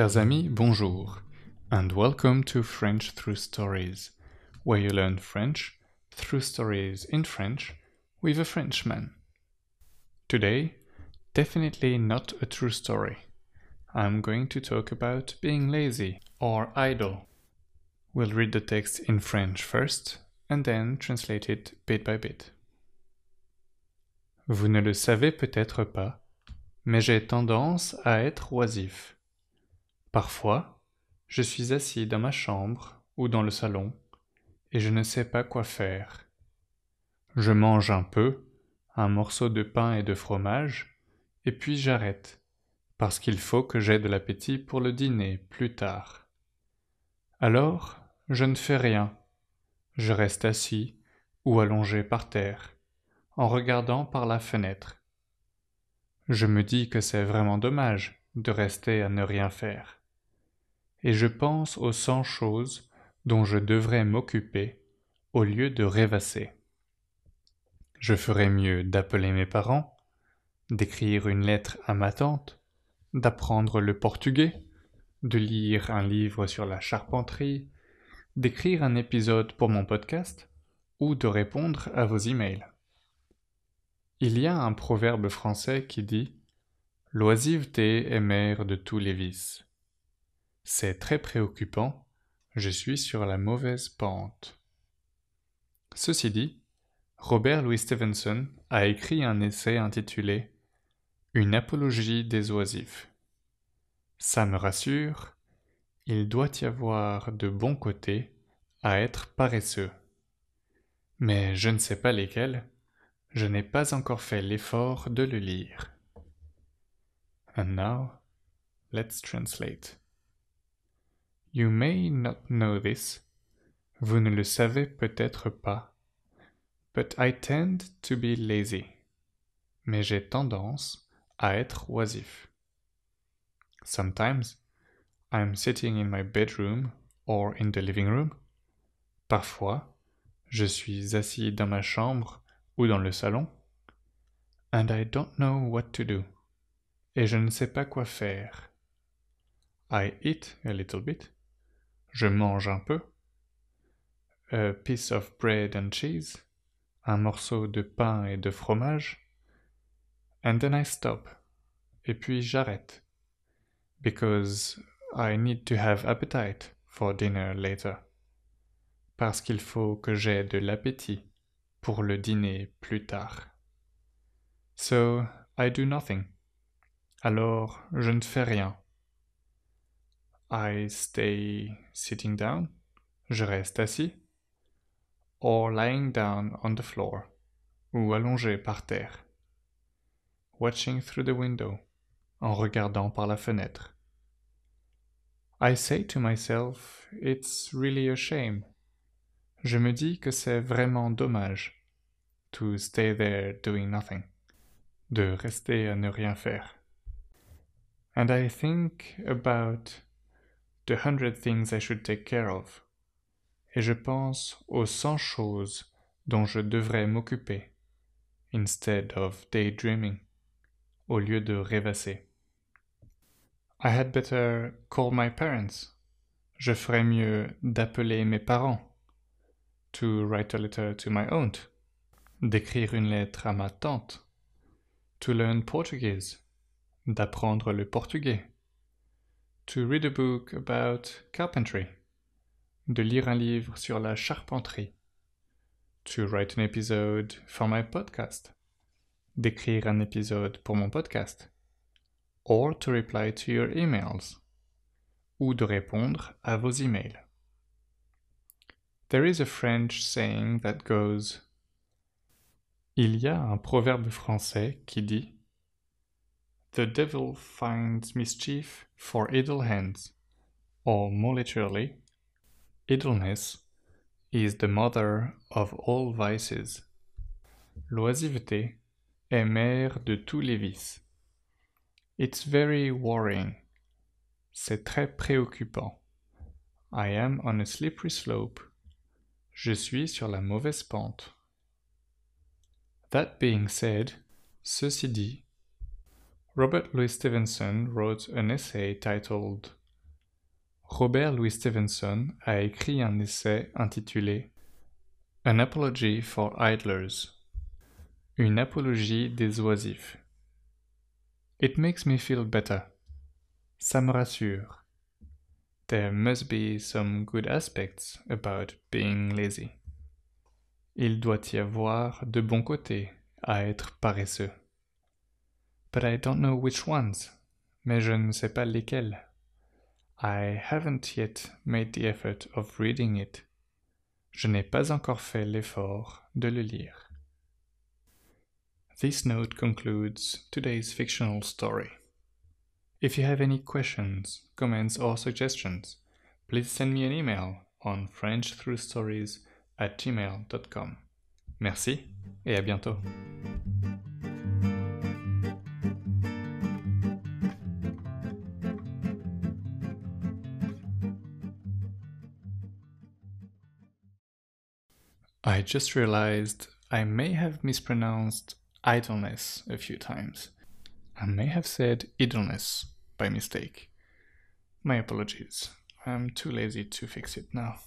Chers amis, bonjour, and welcome to French Through Stories, where you learn French through stories in French with a Frenchman. Today, definitely not a true story. I'm going to talk about being lazy or idle. We'll read the text in French first and then translate it bit by bit. Vous ne le savez peut-être pas, mais j'ai tendance à être oisif. Parfois, je suis assis dans ma chambre ou dans le salon et je ne sais pas quoi faire. Je mange un peu, un morceau de pain et de fromage, et puis j'arrête, parce qu'il faut que j'aie de l'appétit pour le dîner plus tard. Alors, je ne fais rien. Je reste assis ou allongé par terre, en regardant par la fenêtre. Je me dis que c'est vraiment dommage de rester à ne rien faire et je pense aux cent choses dont je devrais m'occuper au lieu de rêvasser. Je ferais mieux d'appeler mes parents, d'écrire une lettre à ma tante, d'apprendre le portugais, de lire un livre sur la charpenterie, d'écrire un épisode pour mon podcast ou de répondre à vos emails. Il y a un proverbe français qui dit L'oisiveté est mère de tous les vices. C'est très préoccupant, je suis sur la mauvaise pente. Ceci dit, Robert Louis Stevenson a écrit un essai intitulé Une apologie des oisifs. Ça me rassure, il doit y avoir de bons côtés à être paresseux. Mais je ne sais pas lesquels, je n'ai pas encore fait l'effort de le lire. And now, let's translate. You may not know this. Vous ne le savez peut-être pas. But I tend to be lazy. Mais j'ai tendance à être oisif. Sometimes I'm sitting in my bedroom or in the living room. Parfois, je suis assis dans ma chambre ou dans le salon. And I don't know what to do. Et je ne sais pas quoi faire. I eat a little bit je mange un peu. A piece of bread and cheese, un morceau de pain et de fromage. And then I stop. Et puis j'arrête. Because I need to have appetite for dinner later. Parce qu'il faut que j'aie de l'appétit pour le dîner plus tard. So I do nothing. Alors je ne fais rien. I stay sitting down, je reste assis, or lying down on the floor, ou allongé par terre, watching through the window, en regardant par la fenêtre. I say to myself, it's really a shame. Je me dis que c'est vraiment dommage. To stay there doing nothing, de rester à ne rien faire. And I think about The Hundred Things I Should Take Care of, et je pense aux cent choses dont je devrais m'occuper, instead of daydreaming, au lieu de rêvasser. I had better call my parents. Je ferais mieux d'appeler mes parents. To write a letter to my aunt. D'écrire une lettre à ma tante. To learn Portuguese. D'apprendre le portugais to read a book about carpentry, de lire un livre sur la charpenterie, to write an episode for my podcast, d'écrire un épisode pour mon podcast, or to reply to your emails, ou de répondre à vos emails. There is a French saying that goes Il y a un proverbe français qui dit The devil finds mischief for idle hands, or more literally, idleness is the mother of all vices. L'oisiveté est mère de tous les vices. It's very worrying. C'est très préoccupant. I am on a slippery slope. Je suis sur la mauvaise pente. That being said, ceci dit, Robert Louis Stevenson wrote an essay titled Robert Louis Stevenson a écrit un essai intitulé An Apology for Idlers. Une apologie des oisifs. It makes me feel better. Ça me rassure. There must be some good aspects about being lazy. Il doit y avoir de bons côtés à être paresseux. But I don't know which ones. Mais je ne sais pas lesquels. I haven't yet made the effort of reading it. Je n'ai pas encore fait l'effort de le lire. This note concludes today's fictional story. If you have any questions, comments, or suggestions, please send me an email on frenchthroughstories at gmail.com. Merci et à bientôt. I just realized I may have mispronounced idleness a few times. I may have said idleness by mistake. My apologies. I'm too lazy to fix it now.